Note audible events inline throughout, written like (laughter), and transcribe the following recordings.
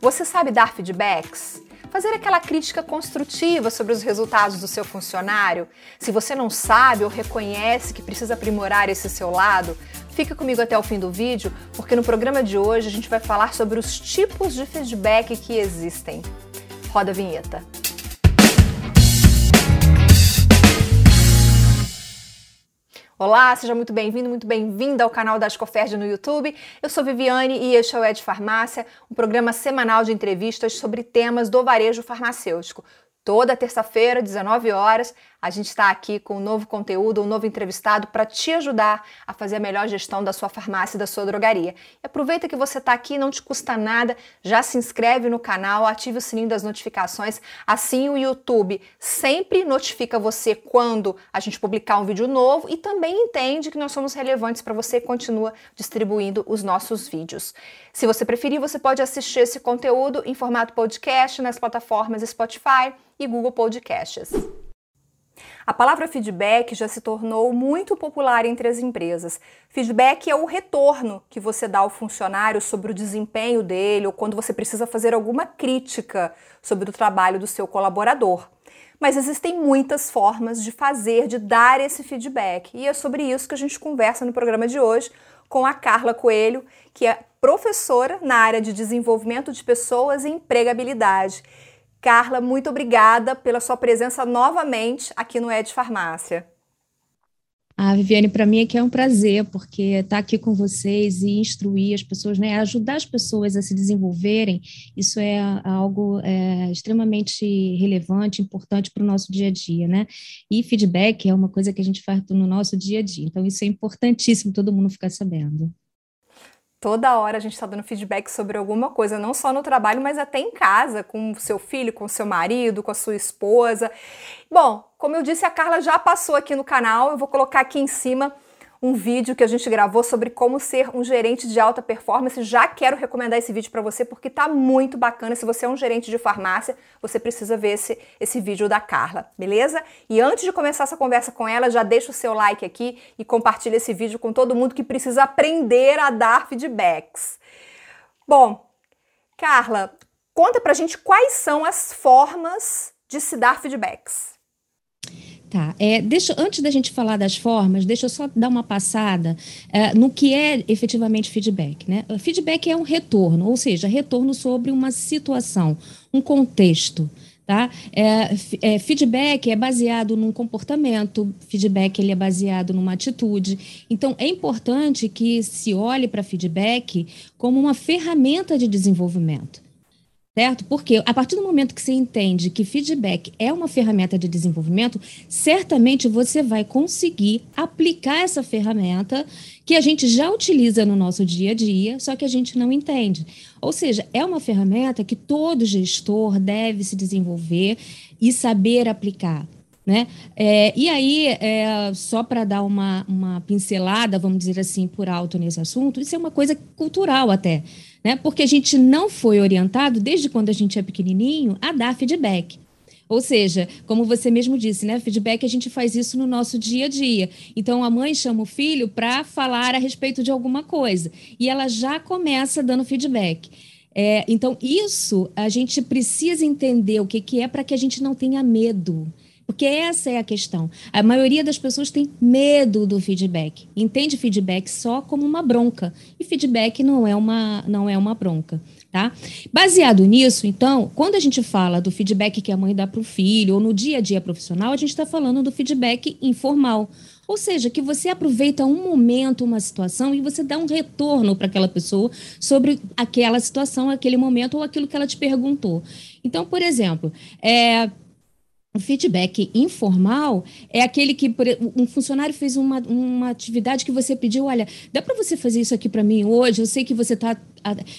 Você sabe dar feedbacks? Fazer aquela crítica construtiva sobre os resultados do seu funcionário? Se você não sabe ou reconhece que precisa aprimorar esse seu lado, fica comigo até o fim do vídeo, porque no programa de hoje a gente vai falar sobre os tipos de feedback que existem. Roda a vinheta. Olá, seja muito bem-vindo, muito bem-vinda ao canal da Ascoferd no YouTube. Eu sou Viviane e este é o Ed Farmácia, um programa semanal de entrevistas sobre temas do varejo farmacêutico. Toda terça-feira, 19 horas, a gente está aqui com um novo conteúdo, um novo entrevistado para te ajudar a fazer a melhor gestão da sua farmácia e da sua drogaria. E aproveita que você está aqui, não te custa nada, já se inscreve no canal, ative o sininho das notificações, assim o YouTube sempre notifica você quando a gente publicar um vídeo novo e também entende que nós somos relevantes para você e continua distribuindo os nossos vídeos. Se você preferir, você pode assistir esse conteúdo em formato podcast nas plataformas Spotify e Google Podcasts. A palavra feedback já se tornou muito popular entre as empresas. Feedback é o retorno que você dá ao funcionário sobre o desempenho dele ou quando você precisa fazer alguma crítica sobre o trabalho do seu colaborador. Mas existem muitas formas de fazer, de dar esse feedback. E é sobre isso que a gente conversa no programa de hoje com a Carla Coelho, que é professora na área de desenvolvimento de pessoas e empregabilidade. Carla, muito obrigada pela sua presença novamente aqui no Ed Farmácia. Ah, Viviane, para mim aqui é um prazer, porque estar tá aqui com vocês e instruir as pessoas, né, ajudar as pessoas a se desenvolverem, isso é algo é, extremamente relevante, importante para o nosso dia a dia, né? E feedback é uma coisa que a gente faz no nosso dia a dia, então isso é importantíssimo todo mundo ficar sabendo. Toda hora a gente está dando feedback sobre alguma coisa, não só no trabalho, mas até em casa, com o seu filho, com o seu marido, com a sua esposa. Bom, como eu disse, a Carla já passou aqui no canal, eu vou colocar aqui em cima um vídeo que a gente gravou sobre como ser um gerente de alta performance. Já quero recomendar esse vídeo para você porque tá muito bacana. Se você é um gerente de farmácia, você precisa ver esse, esse vídeo da Carla, beleza? E antes de começar essa conversa com ela, já deixa o seu like aqui e compartilha esse vídeo com todo mundo que precisa aprender a dar feedbacks. Bom, Carla, conta pra gente quais são as formas de se dar feedbacks. Tá, é, deixa, antes da gente falar das formas, deixa eu só dar uma passada é, no que é efetivamente feedback. Né? Feedback é um retorno, ou seja, retorno sobre uma situação, um contexto. Tá? É, é, feedback é baseado num comportamento, feedback ele é baseado numa atitude. Então, é importante que se olhe para feedback como uma ferramenta de desenvolvimento certo? Porque a partir do momento que você entende que feedback é uma ferramenta de desenvolvimento, certamente você vai conseguir aplicar essa ferramenta que a gente já utiliza no nosso dia a dia, só que a gente não entende. Ou seja, é uma ferramenta que todo gestor deve se desenvolver e saber aplicar. Né? É, e aí, é, só para dar uma, uma pincelada, vamos dizer assim, por alto nesse assunto, isso é uma coisa cultural até, né? porque a gente não foi orientado, desde quando a gente é pequenininho, a dar feedback. Ou seja, como você mesmo disse, né? Feedback a gente faz isso no nosso dia a dia. Então a mãe chama o filho para falar a respeito de alguma coisa e ela já começa dando feedback. É, então, isso a gente precisa entender o que, que é para que a gente não tenha medo. Porque essa é a questão. A maioria das pessoas tem medo do feedback. Entende feedback só como uma bronca. E feedback não é uma, não é uma bronca. Tá? Baseado nisso, então, quando a gente fala do feedback que a mãe dá para o filho, ou no dia a dia profissional, a gente está falando do feedback informal. Ou seja, que você aproveita um momento, uma situação, e você dá um retorno para aquela pessoa sobre aquela situação, aquele momento, ou aquilo que ela te perguntou. Então, por exemplo, é, o feedback informal é aquele que um funcionário fez uma, uma atividade que você pediu, olha, dá para você fazer isso aqui para mim hoje? Eu sei que você está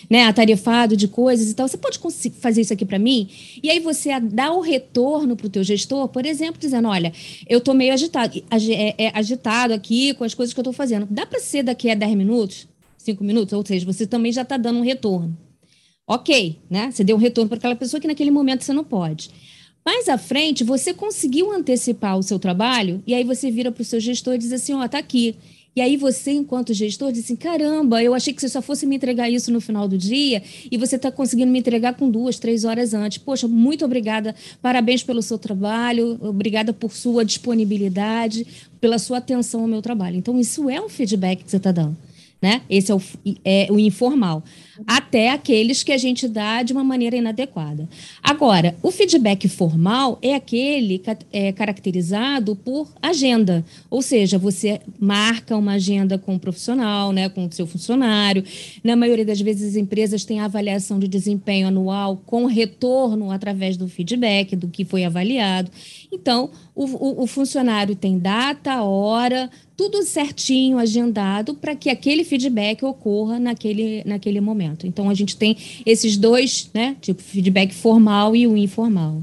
né, atarefado de coisas e tal, você pode fazer isso aqui para mim? E aí você dá o retorno para o teu gestor, por exemplo, dizendo, olha, eu estou meio agitado, é, é, agitado aqui com as coisas que eu estou fazendo. Dá para ser daqui a 10 minutos, 5 minutos? Ou seja, você também já está dando um retorno. Ok, né? Você deu um retorno para aquela pessoa que naquele momento você não pode. Mais à frente, você conseguiu antecipar o seu trabalho e aí você vira para o seu gestor e diz assim, ó, oh, tá aqui. E aí você, enquanto gestor, diz assim: caramba, eu achei que você só fosse me entregar isso no final do dia e você está conseguindo me entregar com duas, três horas antes. Poxa, muito obrigada, parabéns pelo seu trabalho, obrigada por sua disponibilidade, pela sua atenção ao meu trabalho. Então, isso é um feedback que você está dando né? Esse é o, é o informal. Até aqueles que a gente dá de uma maneira inadequada. Agora, o feedback formal é aquele é, caracterizado por agenda. Ou seja, você marca uma agenda com o profissional, né, com o seu funcionário. Na maioria das vezes, as empresas têm avaliação de desempenho anual com retorno através do feedback, do que foi avaliado. Então, o, o, o funcionário tem data, hora, tudo certinho, agendado, para que aquele feedback ocorra naquele, naquele momento. Então, a gente tem esses dois, né, tipo, feedback formal e o informal.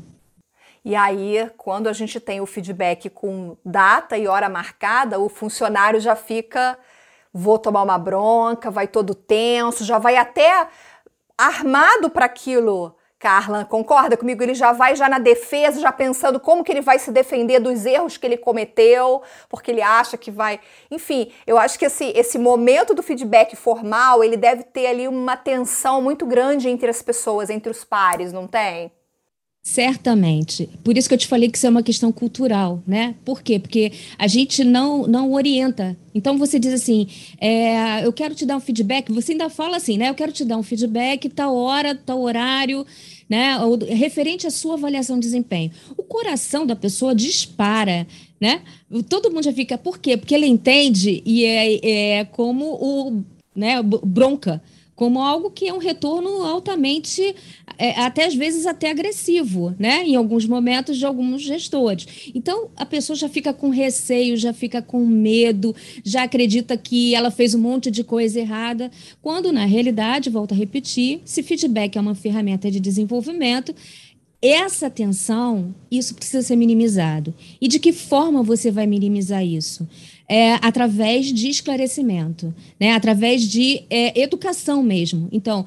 E aí, quando a gente tem o feedback com data e hora marcada, o funcionário já fica, vou tomar uma bronca, vai todo tenso, já vai até armado para aquilo Carla, concorda comigo? Ele já vai já na defesa, já pensando como que ele vai se defender dos erros que ele cometeu, porque ele acha que vai. Enfim, eu acho que esse, esse momento do feedback formal, ele deve ter ali uma tensão muito grande entre as pessoas, entre os pares, não tem? Certamente. Por isso que eu te falei que isso é uma questão cultural, né? Por quê? Porque a gente não, não orienta. Então você diz assim: é, eu quero te dar um feedback, você ainda fala assim, né? Eu quero te dar um feedback, tal hora, tal horário, né? Ou, referente à sua avaliação de desempenho. O coração da pessoa dispara. Né? Todo mundo já fica, por quê? Porque ele entende e é, é como o né, bronca como algo que é um retorno altamente, é, até às vezes até agressivo, né? Em alguns momentos de alguns gestores. Então a pessoa já fica com receio, já fica com medo, já acredita que ela fez um monte de coisa errada, quando na realidade, volto a repetir, se feedback é uma ferramenta de desenvolvimento, essa tensão, isso precisa ser minimizado. E de que forma você vai minimizar isso? é, através de esclarecimento, né? através de é, educação mesmo. Então,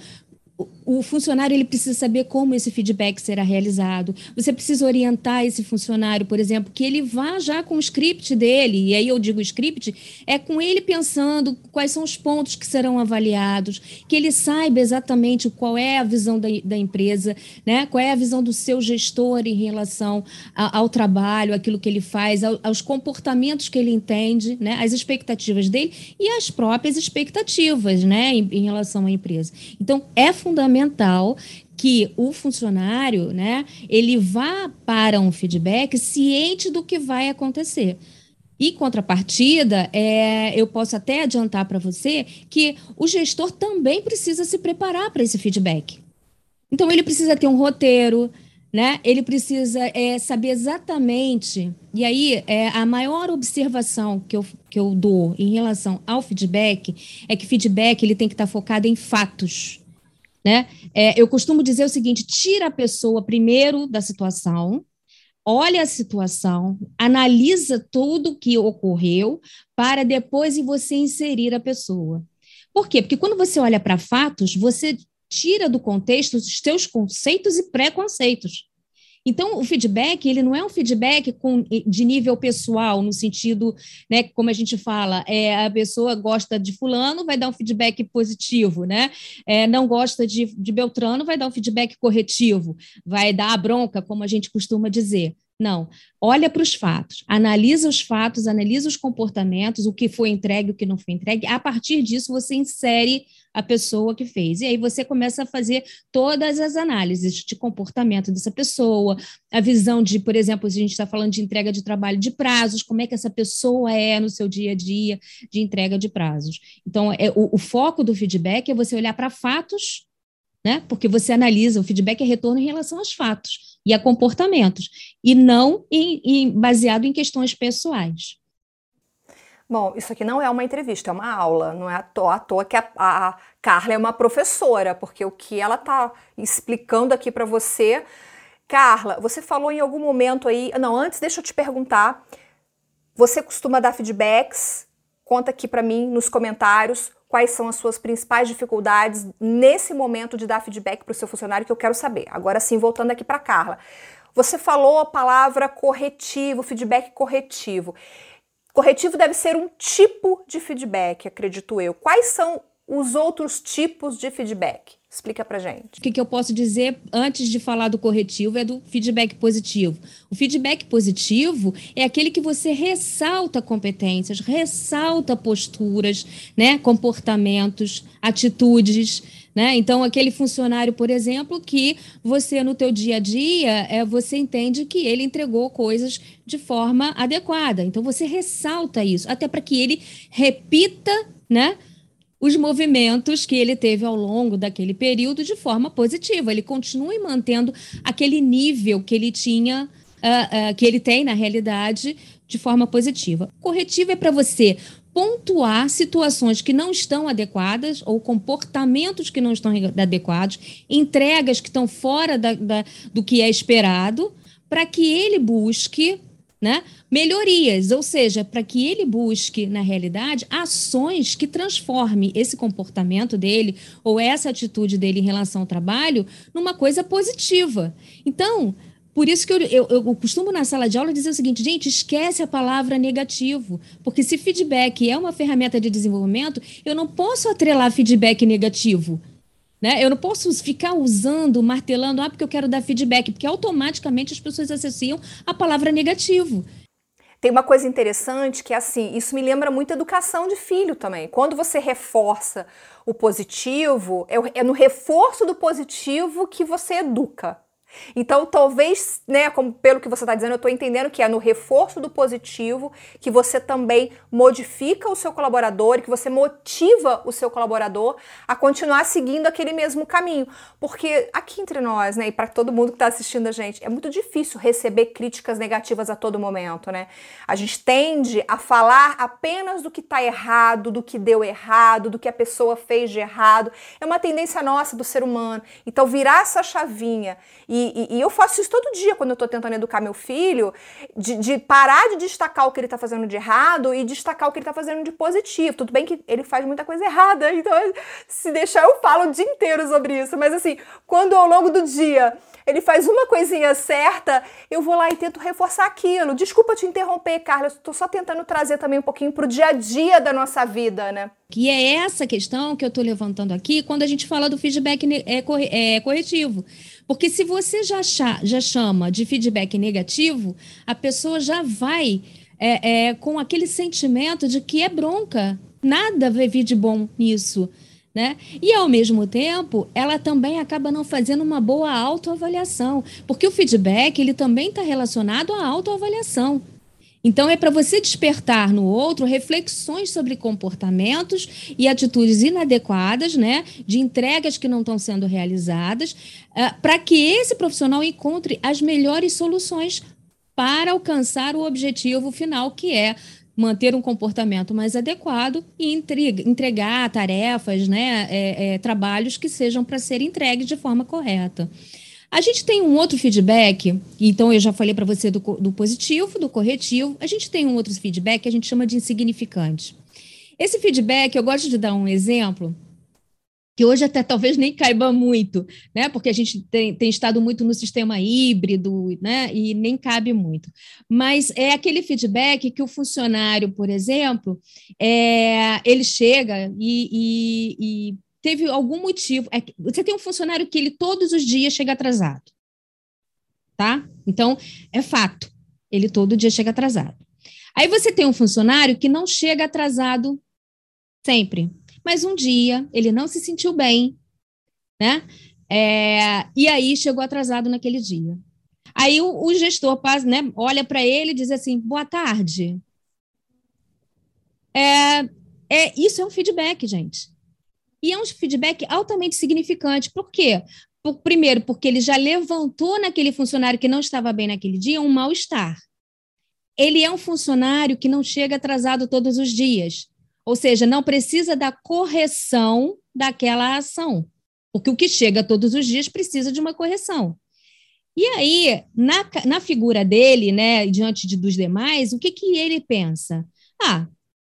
o funcionário ele precisa saber como esse feedback será realizado. Você precisa orientar esse funcionário, por exemplo, que ele vá já com o script dele, e aí eu digo script, é com ele pensando quais são os pontos que serão avaliados, que ele saiba exatamente qual é a visão da, da empresa, né? qual é a visão do seu gestor em relação a, ao trabalho, aquilo que ele faz, ao, aos comportamentos que ele entende, né? as expectativas dele e as próprias expectativas né? em, em relação à empresa. Então, é fundamental fundamental que o funcionário, né, ele vá para um feedback ciente do que vai acontecer. E contrapartida, é, eu posso até adiantar para você que o gestor também precisa se preparar para esse feedback. Então ele precisa ter um roteiro, né? Ele precisa é, saber exatamente. E aí, é, a maior observação que eu, que eu dou em relação ao feedback é que feedback ele tem que estar focado em fatos. Né? É, eu costumo dizer o seguinte: tira a pessoa primeiro da situação, olha a situação, analisa tudo que ocorreu, para depois você inserir a pessoa. Por quê? Porque quando você olha para fatos, você tira do contexto os seus conceitos e preconceitos. Então, o feedback, ele não é um feedback com, de nível pessoal, no sentido, né, como a gente fala, é, a pessoa gosta de fulano, vai dar um feedback positivo, né? É, não gosta de, de Beltrano, vai dar um feedback corretivo, vai dar a bronca, como a gente costuma dizer. Não, olha para os fatos, analisa os fatos, analisa os comportamentos, o que foi entregue, o que não foi entregue. A partir disso, você insere a pessoa que fez. E aí você começa a fazer todas as análises de comportamento dessa pessoa, a visão de, por exemplo, se a gente está falando de entrega de trabalho de prazos, como é que essa pessoa é no seu dia a dia de entrega de prazos. Então, é, o, o foco do feedback é você olhar para fatos né? Porque você analisa, o feedback é retorno em relação aos fatos e a comportamentos, e não em, em, baseado em questões pessoais. Bom, isso aqui não é uma entrevista, é uma aula. Não é à toa, à toa que a, a Carla é uma professora, porque o que ela está explicando aqui para você. Carla, você falou em algum momento aí. Não, antes deixa eu te perguntar. Você costuma dar feedbacks? Conta aqui para mim nos comentários quais são as suas principais dificuldades nesse momento de dar feedback para o seu funcionário que eu quero saber. Agora sim, voltando aqui para Carla. Você falou a palavra corretivo, feedback corretivo. Corretivo deve ser um tipo de feedback, acredito eu. Quais são os outros tipos de feedback? Explica pra gente. O que, que, eu posso dizer antes de falar do corretivo é do feedback positivo. O feedback positivo é aquele que você ressalta competências, ressalta posturas, né, comportamentos, atitudes. Né? Então, aquele funcionário, por exemplo, que você no teu dia a dia, é, você entende que ele entregou coisas de forma adequada. Então, você ressalta isso, até para que ele repita né, os movimentos que ele teve ao longo daquele período de forma positiva. Ele continue mantendo aquele nível que ele tinha, uh, uh, que ele tem na realidade, de forma positiva. Corretivo é para você pontuar situações que não estão adequadas ou comportamentos que não estão adequados, entregas que estão fora da, da, do que é esperado, para que ele busque né? Melhorias, ou seja, para que ele busque, na realidade, ações que transforme esse comportamento dele ou essa atitude dele em relação ao trabalho numa coisa positiva. Então, por isso que eu, eu, eu, costumo na sala de aula dizer o seguinte, gente, esquece a palavra negativo, porque se feedback é uma ferramenta de desenvolvimento, eu não posso atrelar feedback negativo. Né? Eu não posso ficar usando, martelando, ah, porque eu quero dar feedback, porque automaticamente as pessoas associam a palavra negativo. Tem uma coisa interessante que é assim, isso me lembra muito educação de filho também. Quando você reforça o positivo, é, é no reforço do positivo que você educa. Então, talvez, né, como pelo que você está dizendo, eu estou entendendo que é no reforço do positivo que você também modifica o seu colaborador, que você motiva o seu colaborador a continuar seguindo aquele mesmo caminho. Porque aqui entre nós, né, e para todo mundo que está assistindo a gente, é muito difícil receber críticas negativas a todo momento, né? A gente tende a falar apenas do que está errado, do que deu errado, do que a pessoa fez de errado. É uma tendência nossa do ser humano. Então, virar essa chavinha e e, e, eu faço isso todo dia quando eu tô tentando educar meu filho, de, de parar de destacar o que ele tá fazendo de errado e destacar o que ele tá fazendo de positivo. Tudo bem que ele faz muita coisa errada, (laughs) então se deixar eu falo o dia inteiro sobre isso. Mas assim, quando ao longo do dia ele faz uma coisinha certa, eu vou lá e tento reforçar aquilo. Desculpa te interromper, Carla, estou só tentando trazer também um pouquinho para o dia a dia da nossa vida, né? Que é essa questão que eu estou levantando aqui quando a gente fala do feedback é, é, corretivo. Porque se você já, já chama de feedback negativo, a pessoa já vai é, é, com aquele sentimento de que é bronca. Nada vai vir de bom nisso. Né? E, ao mesmo tempo, ela também acaba não fazendo uma boa autoavaliação, porque o feedback ele também está relacionado à autoavaliação. Então, é para você despertar no outro reflexões sobre comportamentos e atitudes inadequadas, né, de entregas que não estão sendo realizadas, uh, para que esse profissional encontre as melhores soluções para alcançar o objetivo final, que é manter um comportamento mais adequado e entregar tarefas, né, é, é, trabalhos que sejam para serem entregues de forma correta. A gente tem um outro feedback, então eu já falei para você do, do positivo, do corretivo. A gente tem um outro feedback que a gente chama de insignificante. Esse feedback, eu gosto de dar um exemplo, que hoje até talvez nem caiba muito, né? Porque a gente tem, tem estado muito no sistema híbrido, né? E nem cabe muito. Mas é aquele feedback que o funcionário, por exemplo, é, ele chega e, e, e teve algum motivo. É, você tem um funcionário que ele todos os dias chega atrasado. Tá? Então, é fato. Ele todo dia chega atrasado. Aí você tem um funcionário que não chega atrasado sempre. Mas um dia ele não se sentiu bem, né? É, e aí chegou atrasado naquele dia. Aí o, o gestor né, olha para ele e diz assim: boa tarde. É, é, isso é um feedback, gente. E é um feedback altamente significante. Por quê? Por, primeiro, porque ele já levantou naquele funcionário que não estava bem naquele dia um mal-estar. Ele é um funcionário que não chega atrasado todos os dias. Ou seja, não precisa da correção daquela ação. Porque o que chega todos os dias precisa de uma correção. E aí, na, na figura dele, né, diante de, dos demais, o que, que ele pensa? Ah,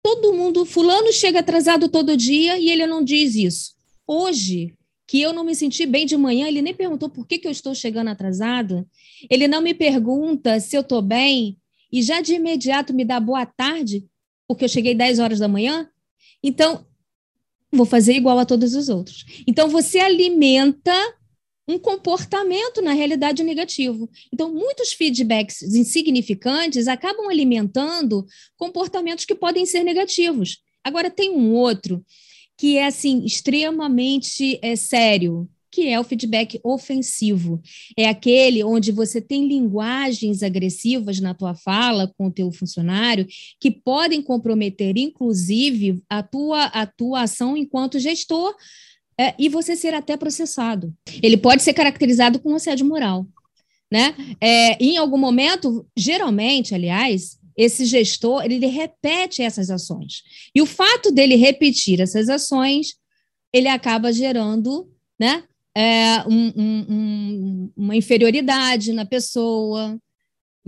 Todo mundo, fulano chega atrasado todo dia e ele não diz isso. Hoje, que eu não me senti bem de manhã, ele nem perguntou por que, que eu estou chegando atrasado. Ele não me pergunta se eu estou bem e já de imediato me dá boa tarde, porque eu cheguei 10 horas da manhã, então vou fazer igual a todos os outros. Então você alimenta um comportamento na realidade negativo. Então, muitos feedbacks insignificantes acabam alimentando comportamentos que podem ser negativos. Agora, tem um outro que é assim extremamente é, sério, que é o feedback ofensivo. É aquele onde você tem linguagens agressivas na tua fala com o teu funcionário que podem comprometer, inclusive, a tua, a tua ação enquanto gestor é, e você ser até processado. Ele pode ser caracterizado com assédio moral. Né? É, em algum momento, geralmente, aliás, esse gestor ele repete essas ações. E o fato dele repetir essas ações, ele acaba gerando né, é, um, um, uma inferioridade na pessoa,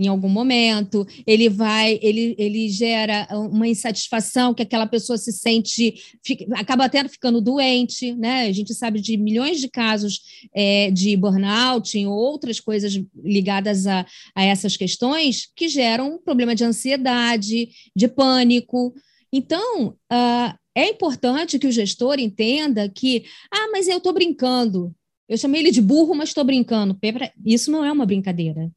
em algum momento, ele vai, ele, ele gera uma insatisfação que aquela pessoa se sente, fica, acaba até ficando doente, né? A gente sabe de milhões de casos é, de burnout e outras coisas ligadas a, a essas questões que geram um problema de ansiedade, de pânico. Então, uh, é importante que o gestor entenda que, ah, mas eu estou brincando. Eu chamei ele de burro, mas estou brincando. Isso não é uma brincadeira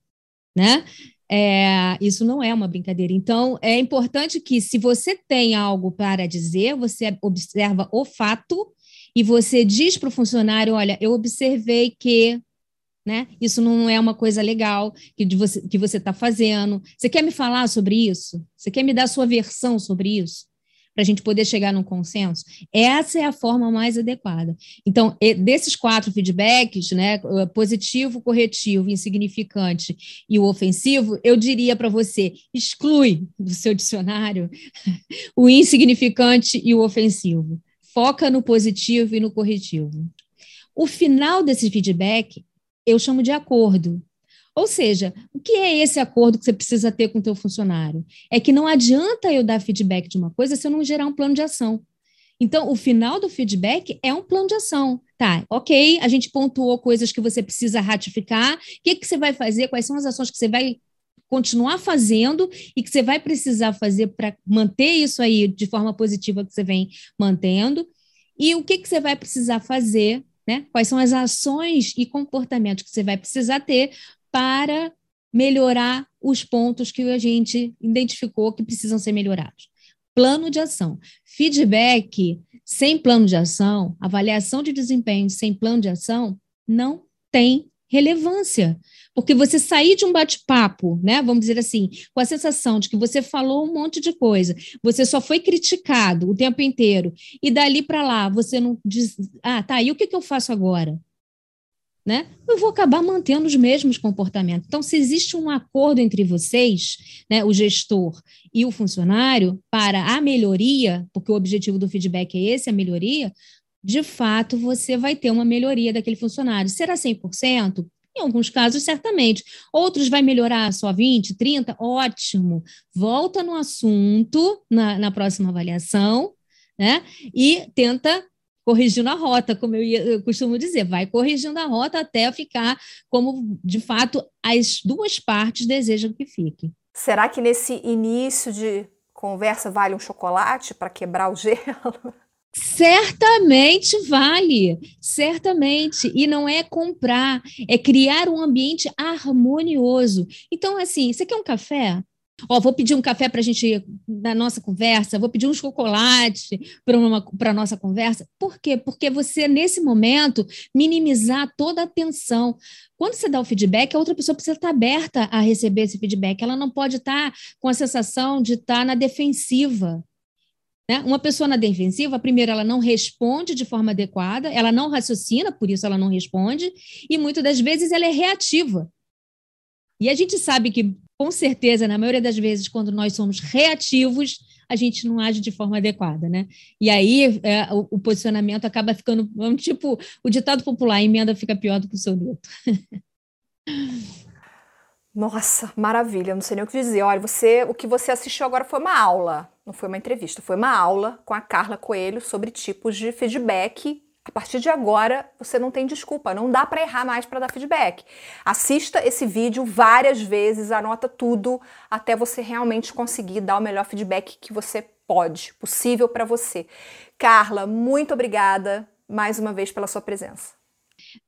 né? É, isso não é uma brincadeira. Então, é importante que, se você tem algo para dizer, você observa o fato e você diz para o funcionário: olha, eu observei que. Né? Isso não é uma coisa legal que, você, que você está fazendo. Você quer me falar sobre isso? Você quer me dar sua versão sobre isso? Para a gente poder chegar num consenso? Essa é a forma mais adequada. Então, desses quatro feedbacks, né, positivo, corretivo, insignificante e o ofensivo, eu diria para você, exclui do seu dicionário (laughs) o insignificante e o ofensivo. Foca no positivo e no corretivo. O final desse feedback eu chamo de acordo. Ou seja, o que é esse acordo que você precisa ter com o teu funcionário? É que não adianta eu dar feedback de uma coisa se eu não gerar um plano de ação. Então, o final do feedback é um plano de ação. Tá, ok, a gente pontuou coisas que você precisa ratificar. O que, que você vai fazer? Quais são as ações que você vai continuar fazendo e que você vai precisar fazer para manter isso aí de forma positiva que você vem mantendo? E o que, que você vai precisar fazer né? Quais são as ações e comportamentos que você vai precisar ter para melhorar os pontos que a gente identificou que precisam ser melhorados. Plano de ação. Feedback sem plano de ação, avaliação de desempenho sem plano de ação, não tem relevância. Porque você sair de um bate-papo, né, vamos dizer assim, com a sensação de que você falou um monte de coisa, você só foi criticado o tempo inteiro, e dali para lá você não diz, ah, tá, e o que, que eu faço agora? Né, eu vou acabar mantendo os mesmos comportamentos. Então, se existe um acordo entre vocês, né, o gestor e o funcionário, para a melhoria, porque o objetivo do feedback é esse, a melhoria, de fato você vai ter uma melhoria daquele funcionário. Será 100%? Em alguns casos, certamente. Outros vai melhorar só 20, 30, ótimo. Volta no assunto na, na próxima avaliação, né? E tenta corrigindo a rota, como eu, ia, eu, costumo dizer, vai corrigindo a rota até ficar como, de fato, as duas partes desejam que fique. Será que nesse início de conversa vale um chocolate para quebrar o gelo? Certamente vale, certamente. E não é comprar, é criar um ambiente harmonioso. Então, assim, você quer um café? Ó, vou pedir um café para a gente, na nossa conversa, vou pedir um chocolate para a nossa conversa. Por quê? Porque você, nesse momento, minimizar toda a tensão. Quando você dá o feedback, a outra pessoa precisa estar aberta a receber esse feedback. Ela não pode estar com a sensação de estar na defensiva. Né? Uma pessoa na defensiva, primeiro, ela não responde de forma adequada, ela não raciocina, por isso ela não responde, e muitas das vezes ela é reativa. E a gente sabe que com certeza, na maioria das vezes, quando nós somos reativos, a gente não age de forma adequada, né? E aí é, o, o, posicionamento acaba ficando, tipo, o ditado popular, a emenda fica pior do que o soneto. (laughs) Nossa, maravilha, não sei nem o que dizer. Olha, você, o que você assistiu agora foi uma aula, não foi uma entrevista, foi uma aula com a Carla Coelho sobre tipos de feedback A partir de agora, você não tem desculpa, não dá para errar mais para dar feedback. Assista esse vídeo várias vezes, anota tudo até você realmente conseguir dar o melhor feedback que você pode, possível para você. Carla, muito obrigada mais uma vez pela sua presença.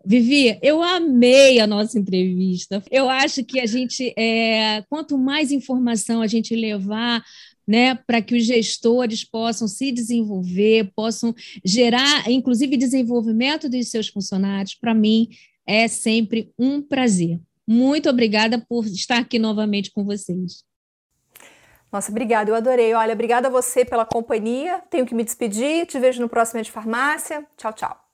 Vivi, eu amei a nossa entrevista. Eu acho que a gente, é, quanto mais informação a gente levar né, para que os gestores possam se desenvolver, possam gerar, inclusive, desenvolvimento dos seus funcionários, para mim é sempre um prazer. Muito obrigada por estar aqui novamente com vocês. Nossa, obrigada, eu adorei. Olha, obrigada a você pela companhia. Tenho que me despedir. Te vejo no próximo de farmácia. Tchau, tchau.